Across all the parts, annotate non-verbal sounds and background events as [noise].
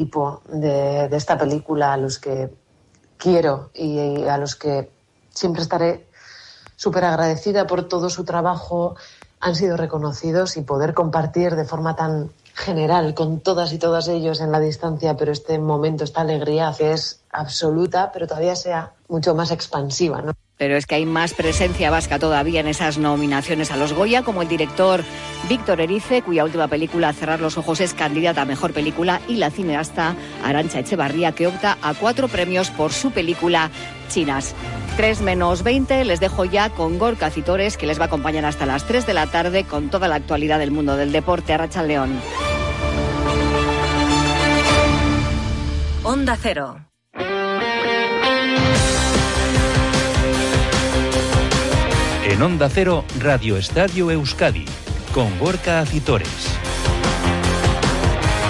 equipo de, esta película, a los que quiero y a los que siempre estaré súper agradecida por todo su trabajo, han sido reconocidos y poder compartir de forma tan general con todas y todos ellos en la distancia, pero este momento, esta alegría que es absoluta, pero todavía sea mucho más expansiva. ¿no? Pero es que hay más presencia vasca todavía en esas nominaciones a los Goya, como el director Víctor Erice, cuya última película, Cerrar los Ojos, es candidata a Mejor Película, y la cineasta Arancha Echevarría, que opta a cuatro premios por su película Chinas. 3 menos 20, les dejo ya con Gorka Citores, que les va a acompañar hasta las 3 de la tarde con toda la actualidad del mundo del deporte. Arracha León. Onda Cero. En Onda Cero, Radio Estadio Euskadi, con Gorka Acitores.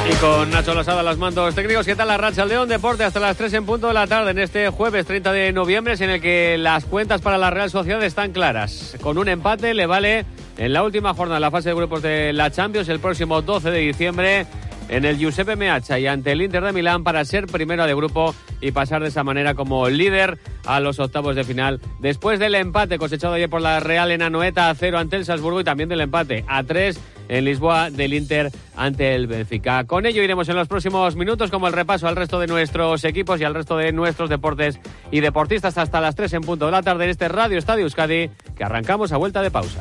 Y con Nacho Lasada, los mandos técnicos. ¿Qué tal la racha León Deporte? Hasta las 3 en punto de la tarde en este jueves 30 de noviembre, en el que las cuentas para la Real Sociedad están claras. Con un empate le vale en la última jornada de la fase de grupos de la Champions el próximo 12 de diciembre en el Giuseppe Meazza y ante el Inter de Milán para ser primero de grupo y pasar de esa manera como líder a los octavos de final. Después del empate cosechado ayer por la Real en Anoeta a cero ante el Salzburgo y también del empate a tres en Lisboa del Inter ante el Benfica. Con ello iremos en los próximos minutos como el repaso al resto de nuestros equipos y al resto de nuestros deportes y deportistas hasta las 3 en punto de la tarde en este Radio Estadio Euskadi que arrancamos a vuelta de pausa.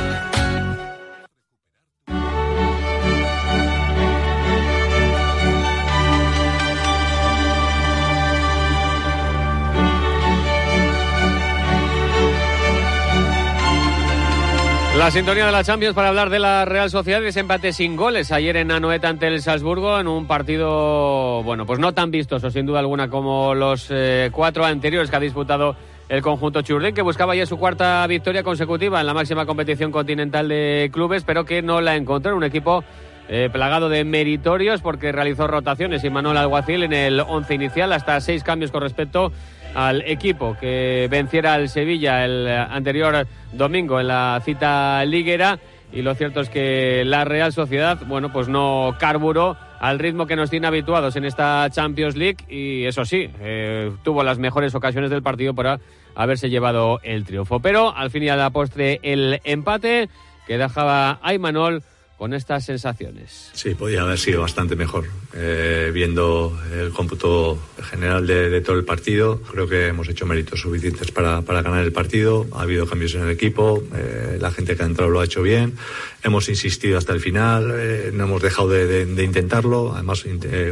La sintonía de la Champions para hablar de la Real Sociedad ese empate sin goles. Ayer en Anoeta ante el Salzburgo en un partido, bueno, pues no tan vistoso sin duda alguna como los eh, cuatro anteriores que ha disputado el conjunto Churden, que buscaba ya su cuarta victoria consecutiva en la máxima competición continental de clubes, pero que no la encontró. En un equipo eh, plagado de meritorios porque realizó rotaciones y Manuel Alguacil en el once inicial, hasta seis cambios con respecto al equipo que venciera al Sevilla el anterior domingo en la cita liguera y lo cierto es que la Real Sociedad, bueno, pues no carburó al ritmo que nos tiene habituados en esta Champions League y eso sí, eh, tuvo las mejores ocasiones del partido para haberse llevado el triunfo. Pero al fin y a la postre el empate que dejaba a Imanol con estas sensaciones. Sí, podía haber sido bastante mejor. Eh, viendo el cómputo general de, todo el partido, creo que hemos hecho méritos suficientes para, para ganar el partido. Ha habido cambios en el equipo, eh, la gente que ha entrado lo ha hecho bien. Hemos insistido hasta el final, eh, no hemos dejado de, intentarlo. Además,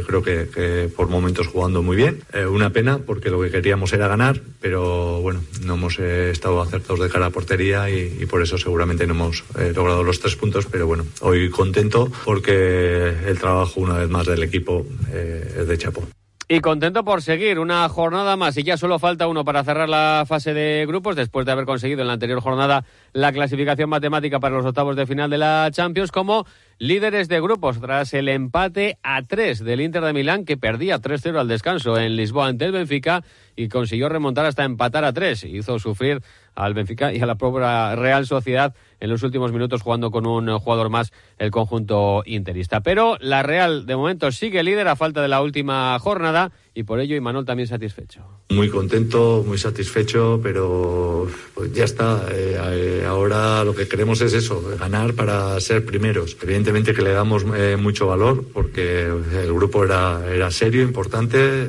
creo que, por momentos jugando muy bien. una pena porque lo que queríamos era ganar, pero bueno, no hemos estado acertados de cara a portería y, y por eso seguramente no hemos logrado los tres puntos. Pero bueno, hoy contento porque el trabajo una vez más del equipo eh, es de chapo. Y contento por seguir una jornada más y ya solo falta uno para cerrar la fase de grupos después de haber conseguido en la anterior jornada la clasificación matemática para los octavos de final de la Champions como líderes de grupos tras el empate a tres del Inter de Milán que perdía 3-0 al descanso en Lisboa ante el Benfica y consiguió remontar hasta empatar a tres. Hizo sufrir al Benfica y a la propia Real Sociedad en los últimos minutos jugando con un jugador más el conjunto interista. Pero la Real de momento sigue líder a falta de la última jornada y por ello Imanol también satisfecho. Muy contento, muy satisfecho, pero pues ya está. Eh, eh, ahora lo que queremos es eso, ganar para ser primeros. Evidentemente que le damos eh, mucho valor porque el grupo era, era serio, importante,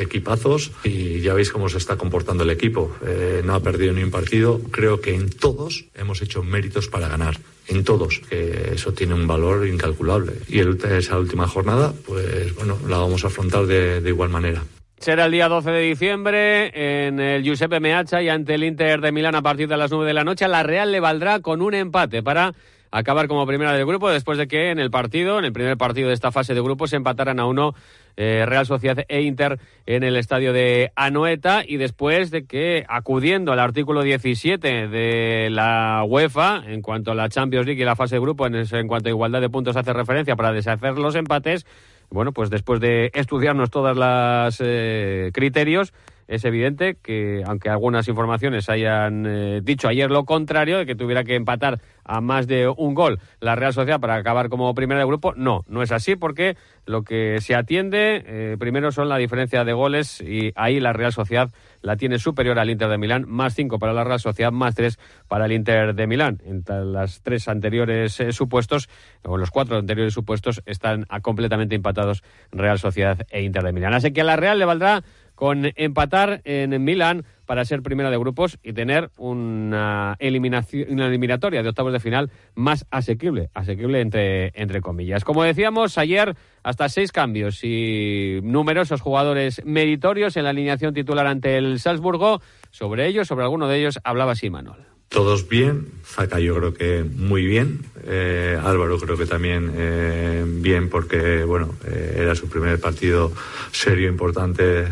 equipazos y ya veis cómo se está comportando el equipo. no ha perdido ni un partido. Creo que en todos hemos hecho méritos para ganar en todos, que eso tiene un valor incalculable. Y el, esa última jornada, pues bueno, la vamos a afrontar de, igual manera. Será el día 12 de diciembre en el Giuseppe Meazza y ante el Inter de Milán a partir de las 9 de la noche. La Real le valdrá con un empate para acabar como primera del grupo después de que en el partido, en el primer partido de esta fase de grupo, se empataran a uno eh, Real Sociedad e Inter en el estadio de Anoeta y después de que acudiendo al artículo 17 de la UEFA en cuanto a la Champions League y la fase de grupo en, cuanto a igualdad de puntos hace referencia para deshacer los empates, bueno, pues después de estudiarnos todos los eh, criterios, es evidente que, aunque algunas informaciones hayan eh, dicho ayer lo contrario, de que tuviera que empatar a más de un gol la Real Sociedad para acabar como primera de grupo, no, no es así porque lo que se atiende eh, primero son la diferencia de goles y ahí la Real Sociedad la tiene superior al Inter de Milán, más cinco para la Real Sociedad, más tres para el Inter de Milán. Entre las tres anteriores eh, supuestos, o los cuatro anteriores supuestos, están completamente empatados Real Sociedad e Inter de Milán. Así que a la Real le valdrá con empatar en Milán para ser primera de grupos y tener una, eliminación, una eliminatoria de octavos de final más asequible, asequible entre, entre comillas. Como decíamos ayer, hasta seis cambios y numerosos jugadores meritorios en la alineación titular ante el Salzburgo. Sobre ellos, sobre alguno de ellos, hablaba así Manuel. Todos bien, Zaca yo creo que muy bien, eh, Álvaro creo que también eh, bien porque bueno eh, era su primer partido serio importante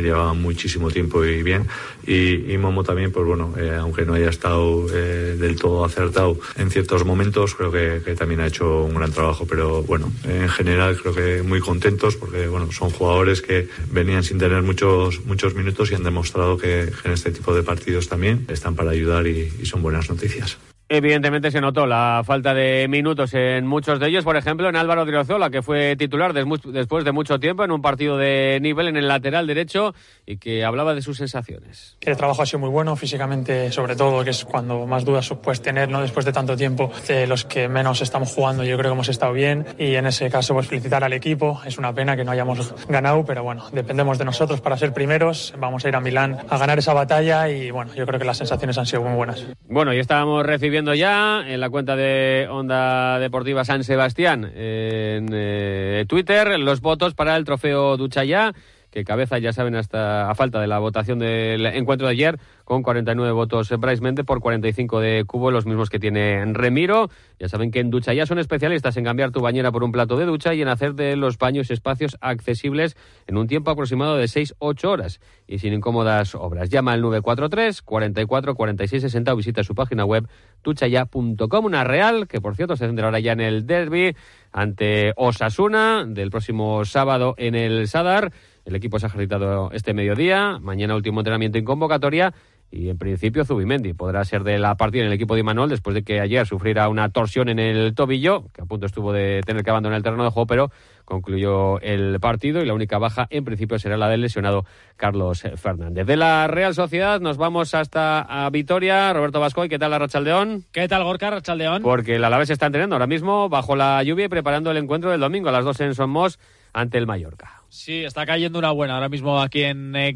llevaba muchísimo tiempo y bien. Y, Momo también pues bueno aunque no haya estado del todo acertado en ciertos momentos creo que, también ha hecho un gran trabajo pero bueno en general creo que muy contentos porque bueno son jugadores que venían sin tener muchos muchos minutos y han demostrado que, en este tipo de partidos también están para ayudar y son buenas noticias. Evidentemente se notó la falta de minutos en muchos de ellos, por ejemplo en Álvaro Driozola, que fue titular después de mucho tiempo en un partido de nivel en el lateral derecho y que hablaba de sus sensaciones. El trabajo ha sido muy bueno, físicamente sobre todo, que es cuando más dudas puedes tener, ¿no? después de tanto tiempo, de los que menos estamos jugando, yo creo que hemos estado bien y en ese caso pues felicitar al equipo, es una pena que no hayamos ganado, pero bueno, dependemos de nosotros para ser primeros, vamos a ir a Milán a ganar esa batalla y bueno, yo creo que las sensaciones han sido muy buenas. Bueno, y estábamos recibiendo ya en la cuenta de Onda Deportiva San Sebastián en eh, Twitter los votos para el trofeo Duchaya que cabeza, ya saben, hasta a falta de la votación del encuentro de ayer, con 49 votos Bryce Mente por 45 de Cubo, los mismos que tiene Remiro. Ya saben que en ducha ya son especialistas en cambiar tu bañera por un plato de ducha y en hacer de los baños espacios accesibles en un tiempo aproximado de 6-8 horas y sin incómodas obras. Llama al 943 44 46 60 o visita su página web duchaya.com. Una real que, por cierto, se centra ahora ya en el derby ante Osasuna del próximo sábado en el Sadar. El equipo se ha ejercitado este mediodía, mañana último entrenamiento en convocatoria y en principio Zubimendi podrá ser de la partida en el equipo de Imanol después de que ayer sufriera una torsión en el tobillo, que a punto estuvo de tener que abandonar el terreno de juego, pero concluyó el partido y la única baja en principio será la del lesionado Carlos Fernández. De la Real Sociedad nos vamos hasta a Vitoria. Roberto Vascoy, ¿qué tal la Rachaldeón? ¿Qué tal Gorka Rachaldeón? Porque el Alavés está entrenando ahora mismo bajo la lluvia y preparando el encuentro del domingo a las 2 en Somos ante el Mallorca. Sí, está cayendo una buena ahora mismo aquí en eh,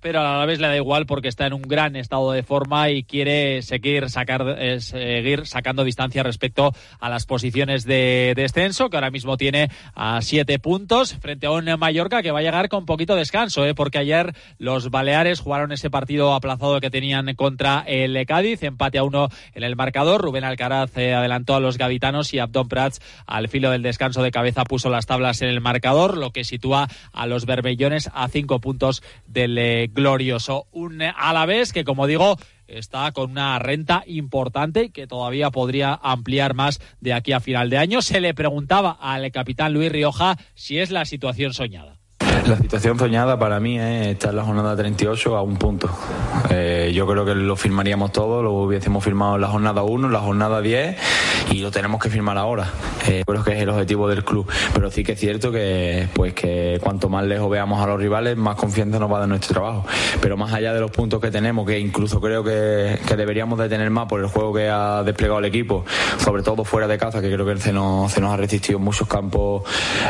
pero a la vez le da igual porque está en un gran estado de forma y quiere seguir, sacar, eh, seguir sacando distancia respecto a las posiciones de descenso, que ahora mismo tiene a siete puntos frente a un Mallorca que va a llegar con poquito descanso, eh, porque ayer los Baleares jugaron ese partido aplazado que tenían contra el Cádiz, empate a uno en el marcador. Rubén Alcaraz adelantó a los gaditanos y Abdón Prats al filo del descanso de cabeza puso las tablas en el marcador, lo que sitúa a los berbellones a cinco puntos del eh, glorioso. Un Alavés que, como digo, está con una renta importante que todavía podría ampliar más de aquí a final de año. Se le preguntaba al capitán Luis Rioja si es la situación soñada. La situación soñada para mí es estar en la jornada 38 a un punto. Eh, yo creo que lo firmaríamos todo, lo hubiésemos firmado en la jornada 1, en la jornada 10 y lo tenemos que firmar ahora. Eh, creo que es el objetivo del club. Pero sí que es cierto que, pues, que cuanto más lejos veamos a los rivales, más confianza nos va a dar nuestro trabajo. Pero más allá de los puntos que tenemos, que incluso creo que, deberíamos de tener más por el juego que ha desplegado el equipo, sobre todo fuera de casa, que creo que se nos, ha resistido en muchos campos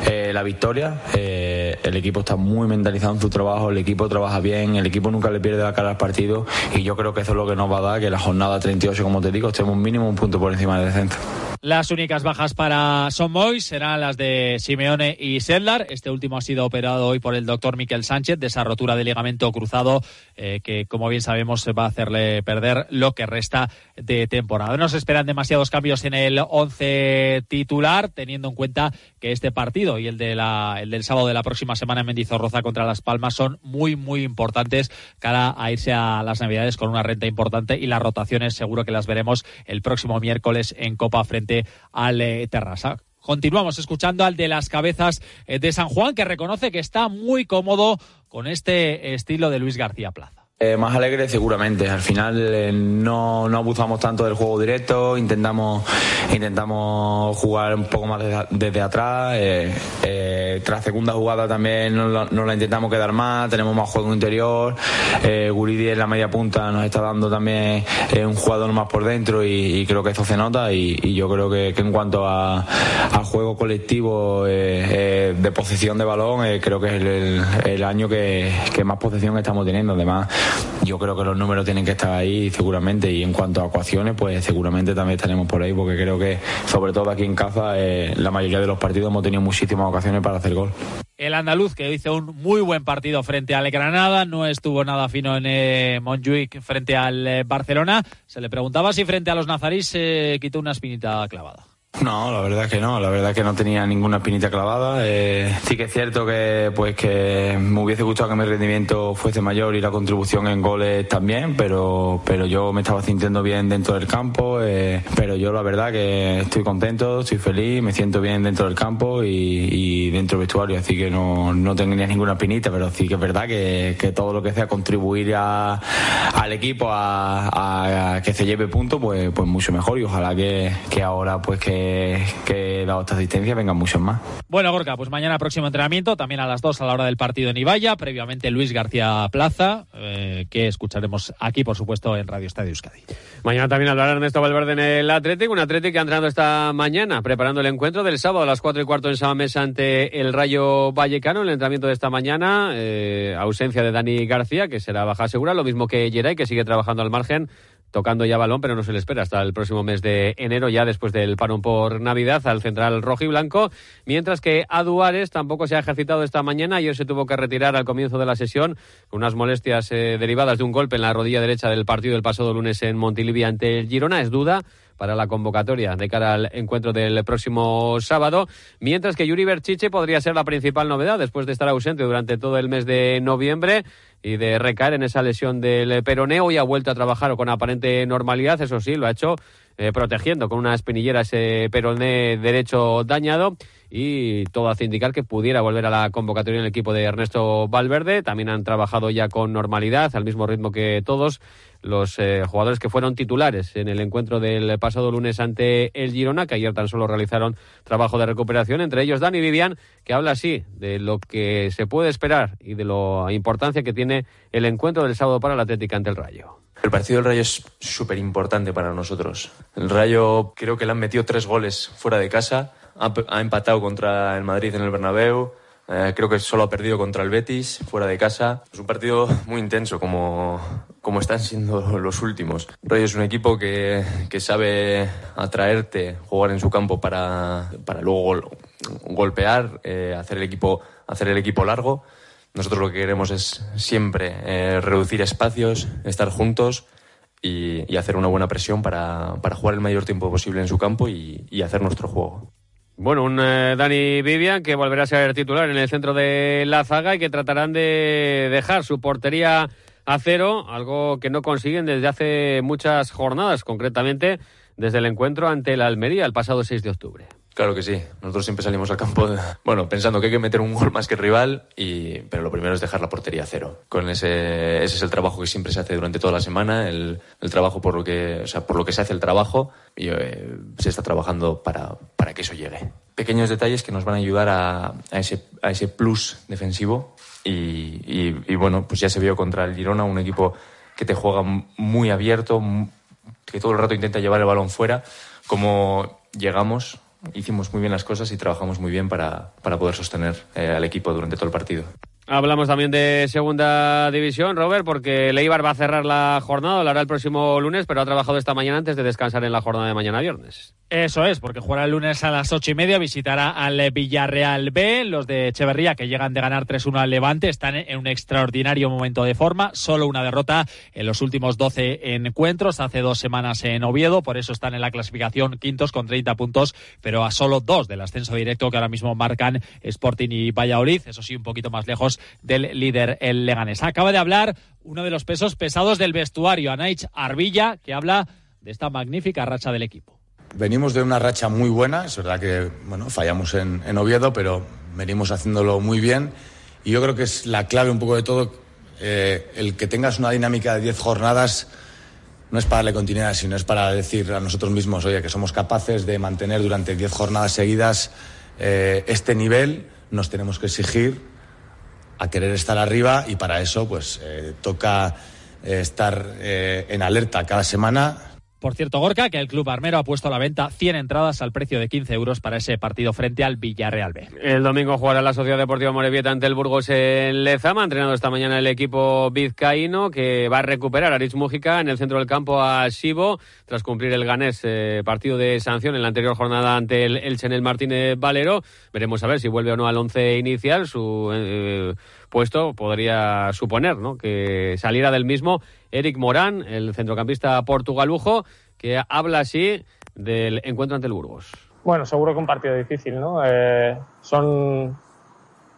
eh, la victoria. el equipo está muy mentalizado en su trabajo, el equipo trabaja bien, el equipo nunca le pierde la cara al partido y yo creo que eso es lo que nos va a dar que la jornada 38, como te digo, estemos mínimo un punto por encima del descenso. Las únicas bajas para Son Mois serán las de Simeone y Sedlar. Este último ha sido operado hoy por el doctor Miquel Sánchez de esa rotura de ligamento cruzado eh, que, como bien sabemos, va a hacerle perder lo que resta de temporada. No se esperan demasiados cambios en el once titular, teniendo en cuenta que este partido y el, de la, el del sábado de la próxima semana en Mendizorroza contra Las Palmas son muy, muy importantes cara a irse a las Navidades con una renta importante y las rotaciones seguro que las veremos el próximo miércoles en Copa frente al eh. Continuamos escuchando al de las cabezas eh, de San Juan, que reconoce que está muy cómodo con este estilo de Luis García Plaza. Eh, más alegre seguramente. Al final eh, no, no, abusamos tanto del juego directo, intentamos, intentamos jugar un poco más desde, atrás. Eh, tras segunda jugada también nos la, intentamos quedar más, tenemos más juego interior. Guridi en la media punta nos está dando también un jugador más por dentro y, creo que eso se nota. Y, yo creo que, en cuanto a, juego colectivo de posesión de balón, creo que es el, año que, que más posesión estamos teniendo. Además, yo creo que los números tienen que estar ahí seguramente y en cuanto a ecuaciones pues seguramente también estaremos por ahí porque creo que sobre todo aquí en casa eh, la mayoría de los partidos hemos tenido muchísimas ocasiones para hacer gol. El andaluz que hizo un muy buen partido frente al Granada, no estuvo nada fino en eh, Montjuic frente al eh, Barcelona. Se le preguntaba si frente a los nazarís se quitó una espinita clavada. No, la verdad que no, la verdad que no tenía ninguna espinita clavada. Eh, sí que es cierto que pues que me hubiese gustado que mi rendimiento fuese mayor y la contribución en goles también, pero, pero yo me estaba sintiendo bien dentro del campo, eh, pero yo la verdad que estoy contento, estoy feliz, me siento bien dentro del campo y, dentro del vestuario, así que no, no tenía ninguna espinita, pero sí que es verdad que, que todo lo que sea contribuir a, al equipo a, a, que se lleve punto, pues, pues mucho mejor y ojalá que, que ahora pues que que, dado esta asistencia vengan muchos más. Bueno, Gorka, pues mañana próximo entrenamiento, también a las 2 a la hora del partido en Ibaya, previamente Luis García Plaza, eh, que escucharemos aquí, por supuesto, en Radio Estadio Euskadi. Mañana también hablará Ernesto Valverde en el Atlético, un Atlético que ha entrenado esta mañana, preparando el encuentro del sábado a las 4 y cuarto en Samamesa ante el Rayo Vallecano, el entrenamiento de esta mañana, eh, ausencia de Dani García, que será baja segura, lo mismo que Geray, que sigue trabajando al margen tocando ya balón, pero no se le espera hasta el próximo mes de enero, ya después del parón por Navidad, al central rojo y blanco, mientras que Aduares tampoco se ha ejercitado esta mañana, ayer se tuvo que retirar al comienzo de la sesión con unas molestias eh, derivadas de un golpe en la rodilla derecha del partido del pasado lunes en Montilivi ante el Girona, es duda para la convocatoria de cara al encuentro del próximo sábado, mientras que Yuri Berchiche podría ser la principal novedad después de estar ausente durante todo el mes de noviembre y de recaer en esa lesión del peroneo y ha vuelto a trabajar con aparente normalidad, eso sí, lo ha hecho eh, protegiendo con una espinillera ese peroné derecho dañado y todo hace indicar que pudiera volver a la convocatoria en el equipo de Ernesto Valverde. También han trabajado ya con normalidad, al mismo ritmo que todos los eh, jugadores que fueron titulares en el encuentro del pasado lunes ante el Girona, que ayer tan solo realizaron trabajo de recuperación, entre ellos Dani Vivian, que habla así de lo que se puede esperar y de la importancia que tiene el encuentro del sábado para la Atlética ante el Rayo. El partido del Rayo es súper importante para nosotros. El Rayo creo que le han metido tres goles fuera de casa, ha, empatado contra el Madrid en el Bernabéu, eh, creo que solo ha perdido contra el Betis, fuera de casa. Es un partido muy intenso, como, como están siendo los últimos. Rayo es un equipo que, que sabe atraerte, jugar en su campo para, para luego golpear, eh, hacer, el equipo, hacer el equipo largo. Nosotros lo que queremos es siempre eh, reducir espacios, estar juntos y, hacer una buena presión para, para, jugar el mayor tiempo posible en su campo y, y hacer nuestro juego. Bueno, un eh, Dani Vivian que volverá a ser titular en el centro de la zaga y que tratarán de dejar su portería a cero, algo que no consiguen desde hace muchas jornadas, concretamente desde el encuentro ante la Almería el pasado 6 de octubre. Claro que sí. Nosotros siempre salimos al campo, [laughs] bueno, pensando que hay que meter un gol más que el rival, y, pero lo primero es dejar la portería a cero. Con ese, ese es el trabajo que siempre se hace durante toda la semana, el, el trabajo por lo que, o sea, por lo que se hace el trabajo, y eh, se está trabajando para, para que eso llegue. Pequeños detalles que nos van a ayudar a, a ese, a ese plus defensivo, y, y, y bueno, pues ya se vio contra el Girona, un equipo que te juega muy abierto, que todo el rato intenta llevar el balón fuera, como llegamos hicimos muy bien las cosas y trabajamos muy bien para, para poder sostener eh, al equipo durante todo el partido. Hablamos también de segunda división, Robert, porque Leibar va a cerrar la jornada, lo hará el próximo lunes, pero ha trabajado esta mañana antes de descansar en la jornada de mañana viernes. Eso es, porque jugará el lunes a las ocho y media, visitará al Villarreal B. Los de Echeverría, que llegan de ganar 3-1 al Levante, están en un extraordinario momento de forma. Solo una derrota en los últimos 12 encuentros, hace dos semanas en Oviedo. Por eso están en la clasificación quintos con 30 puntos, pero a solo dos del ascenso directo que ahora mismo marcan Sporting y Valladolid. Eso sí, un poquito más lejos del líder, el Leganés. Acaba de hablar uno de los pesos pesados del vestuario, Anaich Arbilla, que habla de esta magnífica racha del equipo. Venimos de una racha muy buena, es verdad que bueno, fallamos en, Oviedo, pero venimos haciéndolo muy bien y yo creo que es la clave un poco de todo, eh, el que tengas una dinámica de 10 jornadas no es para darle continuidad, sino es para decir a nosotros mismos, oye, que somos capaces de mantener durante 10 jornadas seguidas eh, este nivel, nos tenemos que exigir a querer estar arriba y para eso pues eh, toca estar en alerta cada semana, por cierto, Gorka, que el club armero ha puesto a la venta 100 entradas al precio de 15 euros para ese partido frente al Villarreal B. El domingo jugará la Sociedad Deportiva Morevieta ante el Burgos en Lezama. Ha entrenado esta mañana el equipo vizcaíno que va a recuperar a Rich Mújica en el centro del campo a Sibo tras cumplir el ganés eh, partido de sanción en la anterior jornada ante el Elche en el Martínez Valero. Veremos a ver si vuelve o no al once inicial. Su eh, puesto podría suponer ¿no? que saliera del mismo Eric Morán, el centrocampista portugalujo, que habla así del encuentro ante el Burgos. Bueno, seguro que un partido difícil, ¿no? Eh, son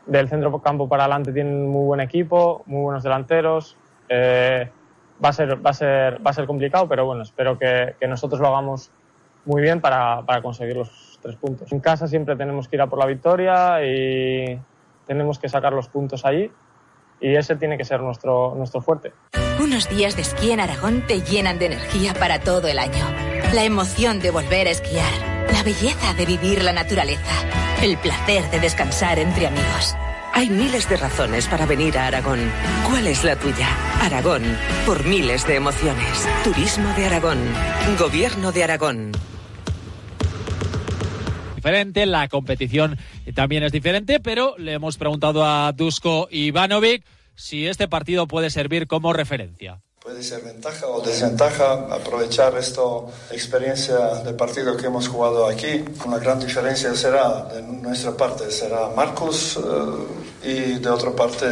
del centro campo para adelante tienen muy buen equipo, muy buenos delanteros. Eh, va a ser va a ser va a ser complicado, pero bueno, espero que, nosotros lo hagamos muy bien para, para, conseguir los tres puntos. En casa siempre tenemos que ir a por la victoria y tenemos que sacar los puntos allí y ese tiene que ser nuestro nuestro fuerte. Unos días de esquí en Aragón te llenan de energía para todo el año. La emoción de volver a esquiar, la belleza de vivir la naturaleza, el placer de descansar entre amigos. Hay miles de razones para venir a Aragón. ¿Cuál es la tuya? Aragón, por miles de emociones. Turismo de Aragón. Gobierno de Aragón. Diferente, la competición también es diferente, pero le hemos preguntado a Dusko Ivanovic si este partido puede servir como referencia. Puede ser ventaja o desventaja aprovechar esta experiencia del partido que hemos jugado aquí. Una gran diferencia será de nuestra parte, será Marcos eh, y de otra parte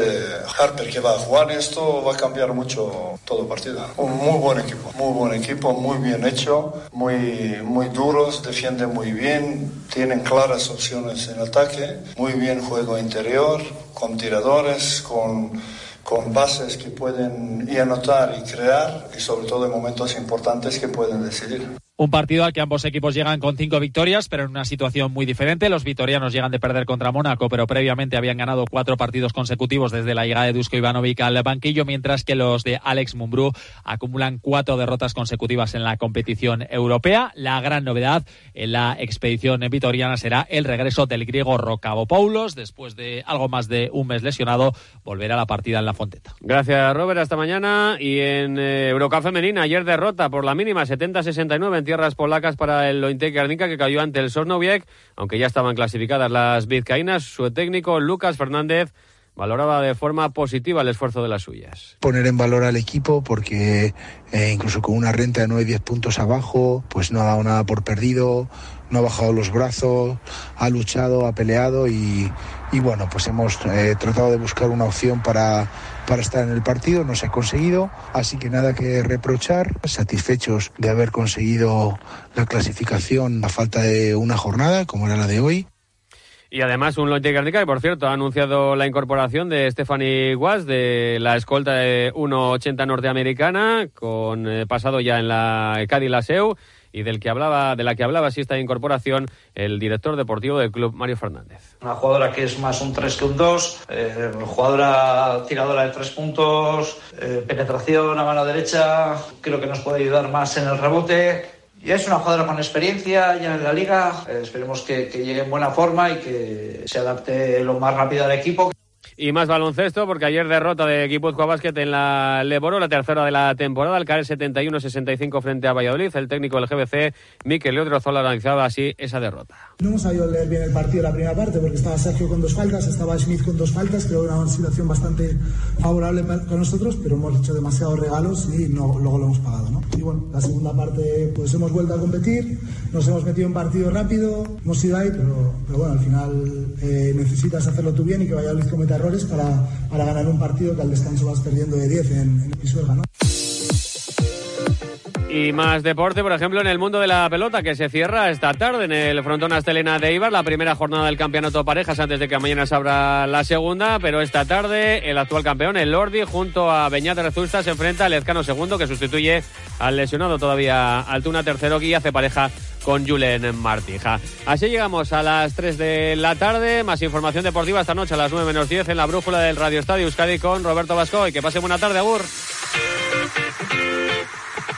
Harper que va a jugar. Esto va a cambiar mucho todo partido. Un muy buen equipo, muy buen equipo, muy bien hecho, muy, muy duros, defienden muy bien, tienen claras opciones en ataque, muy bien juego interior, con tiradores, con con bases que pueden y anotar y crear y sobre todo en momentos importantes que pueden decidir. Un partido al que ambos equipos llegan con cinco victorias, pero en una situación muy diferente. Los vitorianos llegan de perder contra Mónaco, pero previamente habían ganado cuatro partidos consecutivos desde la llegada de Dusko Ivanovic al banquillo, mientras que los de Alex Mumbrú acumulan cuatro derrotas consecutivas en la competición europea. La gran novedad en la expedición vitoriana será el regreso del griego Rocabopoulos. Después de algo más de un mes lesionado, volverá a la partida en la Fonteta. Gracias, Robert. Hasta mañana. Y en eh, Femenina, ayer derrota por la mínima 70-69 tierras polacas para el Lointe Garnica que cayó ante el Sornowiec, aunque ya estaban clasificadas las vizcaínas. Su técnico Lucas Fernández valoraba de forma positiva el esfuerzo de las suyas. Poner en valor al equipo porque eh, incluso con una renta de 9-10 puntos abajo, pues no ha dado nada por perdido, no ha bajado los brazos, ha luchado, ha peleado y, y bueno, pues hemos eh, tratado de buscar una opción para para estar en el partido, no se ha conseguido, así que nada que reprochar, satisfechos de haber conseguido la clasificación a falta de una jornada, como era la de hoy. Y además un Lotte Guernica que, por cierto, ha anunciado la incorporación de Stephanie Was de la escolta de 1.80 norteamericana, con eh, pasado ya en la Cádiz Laseu y del que hablaba, de la que hablaba así esta incorporación el director deportivo del club, Mario Fernández. Una jugadora que es más un 3 que un 2, eh, jugadora tiradora de tres puntos, eh, penetración a mano derecha, creo que nos puede ayudar más en el rebote. Y es una jugadora con experiencia ya en la liga, eh, esperemos que, llegue en buena forma y que se adapte lo más rápido al equipo. Y más baloncesto, porque ayer derrota de Guipúzcoa Basket en la Leboro, la tercera de la temporada, al caer 71-65 frente a Valladolid. El técnico del GBC, Miquel Odriozola, analizaba así esa derrota. No hemos sabido leer bien el partido la primera parte, porque estaba Sergio con dos faltas, estaba Smith con dos faltas, creo que era una situación bastante favorable para nosotros, pero hemos hecho demasiados regalos y no, luego lo hemos pagado. ¿no? Y bueno, la segunda parte, pues hemos vuelto a competir, nos hemos metido en partido rápido, hemos ido ahí, pero, bueno, al final eh, necesitas hacerlo tú bien y que Valladolid cometa errores para, para ganar un partido que al descanso vas perdiendo de 10 en, en Pisuerga, ¿no? Y más deporte, por ejemplo, en el mundo de la pelota, que se cierra esta tarde en el frontón Astelena de Ibar, la primera jornada del campeonato parejas antes de que mañana se abra la segunda, pero esta tarde el actual campeón, el Lordi, junto a Beñat Rezusta, se enfrenta al Lezcano segundo, que sustituye al lesionado todavía Altuna tercero, y hace pareja con Julen Martija. Así llegamos a las 3 de la tarde, más información deportiva esta noche a las 9 menos 10 en la brújula del Radio Estadio Euskadi con Roberto Vasco, y que pase buena tarde, Agur.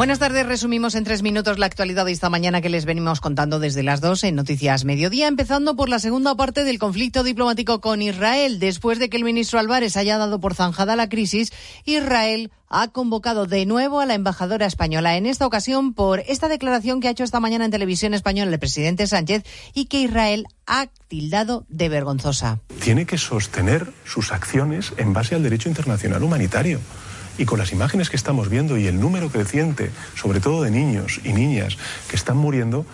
Buenas tardes, resumimos en tres minutos la actualidad de esta mañana que les venimos contando desde las dos en Noticias Mediodía, empezando por la segunda parte del conflicto diplomático con Israel. Después de que el ministro Álvarez haya dado por zanjada la crisis, Israel ha convocado de nuevo a la embajadora española, en esta ocasión por esta declaración que ha hecho esta mañana en televisión española el presidente Sánchez y que Israel ha tildado de vergonzosa. Tiene que sostener sus acciones en base al derecho internacional humanitario. Y con las imágenes que estamos viendo y el número creciente, sobre todo de niños y niñas que están muriendo,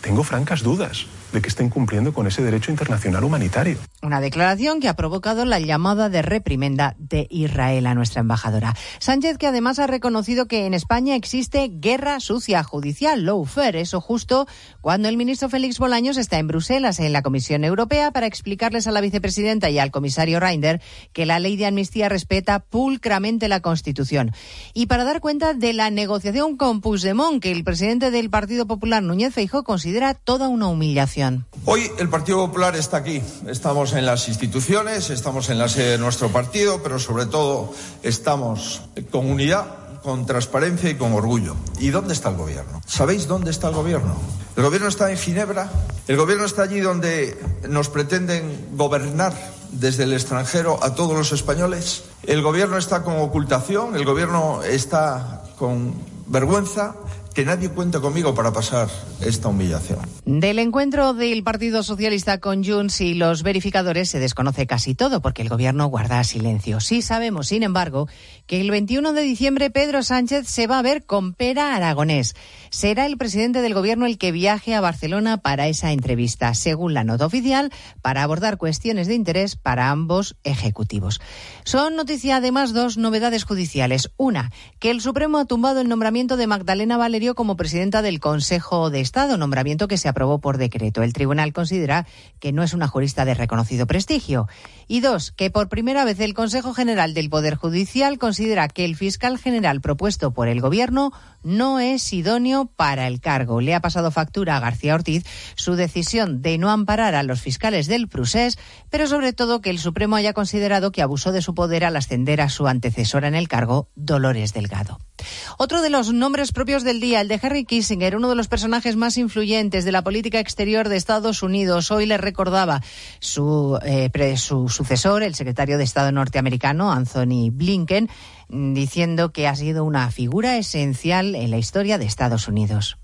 tengo francas dudas de que estén cumpliendo con ese derecho internacional humanitario. Una declaración que ha provocado la llamada de reprimenda de Israel a nuestra embajadora. Sánchez, que además ha reconocido que en España existe guerra sucia judicial, lawfare, eso justo cuando el ministro Félix Bolaños está en Bruselas, en la Comisión Europea, para explicarles a la vicepresidenta y al comisario Reinder que la ley de amnistía respeta pulcramente la Constitución. Y para dar cuenta de la negociación con Puigdemont, que el presidente del Partido Popular, Núñez Feijóo, considera toda una humillación. Hoy el Partido Popular está aquí. Estamos en las instituciones, estamos en la sede de nuestro partido, pero sobre todo estamos con unidad, con transparencia y con orgullo. ¿Y dónde está el gobierno? ¿Sabéis dónde está el gobierno? El gobierno está en Ginebra. El gobierno está allí donde nos pretenden gobernar desde el extranjero a todos los españoles. El gobierno está con ocultación, el gobierno está con vergüenza que nadie cuente conmigo para pasar esta humillación. Del encuentro del Partido Socialista con Junts y los verificadores se desconoce casi todo porque el gobierno guarda silencio. Sí sabemos, sin embargo, que el 21 de diciembre Pedro Sánchez se va a ver con Pera Aragonés. Será el presidente del gobierno el que viaje a Barcelona para esa entrevista, según la nota oficial, para abordar cuestiones de interés para ambos ejecutivos. Son noticia además dos novedades judiciales. Una, que el Supremo ha tumbado el nombramiento de Magdalena Valerio como presidenta del Consejo de Estado, nombramiento que se aprobó por decreto. El tribunal considera que no es una jurista de reconocido prestigio. Y dos, que por primera vez el Consejo General del Poder Judicial considera que el fiscal general propuesto por el Gobierno no es idóneo para el cargo. Le ha pasado factura a García Ortiz su decisión de no amparar a los fiscales del Prusés, pero sobre todo que el Supremo haya considerado que abusó de su poder al ascender a su antecesora en el cargo, Dolores Delgado. Otro de los nombres propios del día, el de Harry Kissinger, uno de los personajes más influyentes de la política exterior de Estados Unidos. Hoy le recordaba su, eh, su sucesor, el secretario de Estado norteamericano, Anthony Blinken, diciendo que ha sido una figura esencial en la historia de Estados Unidos.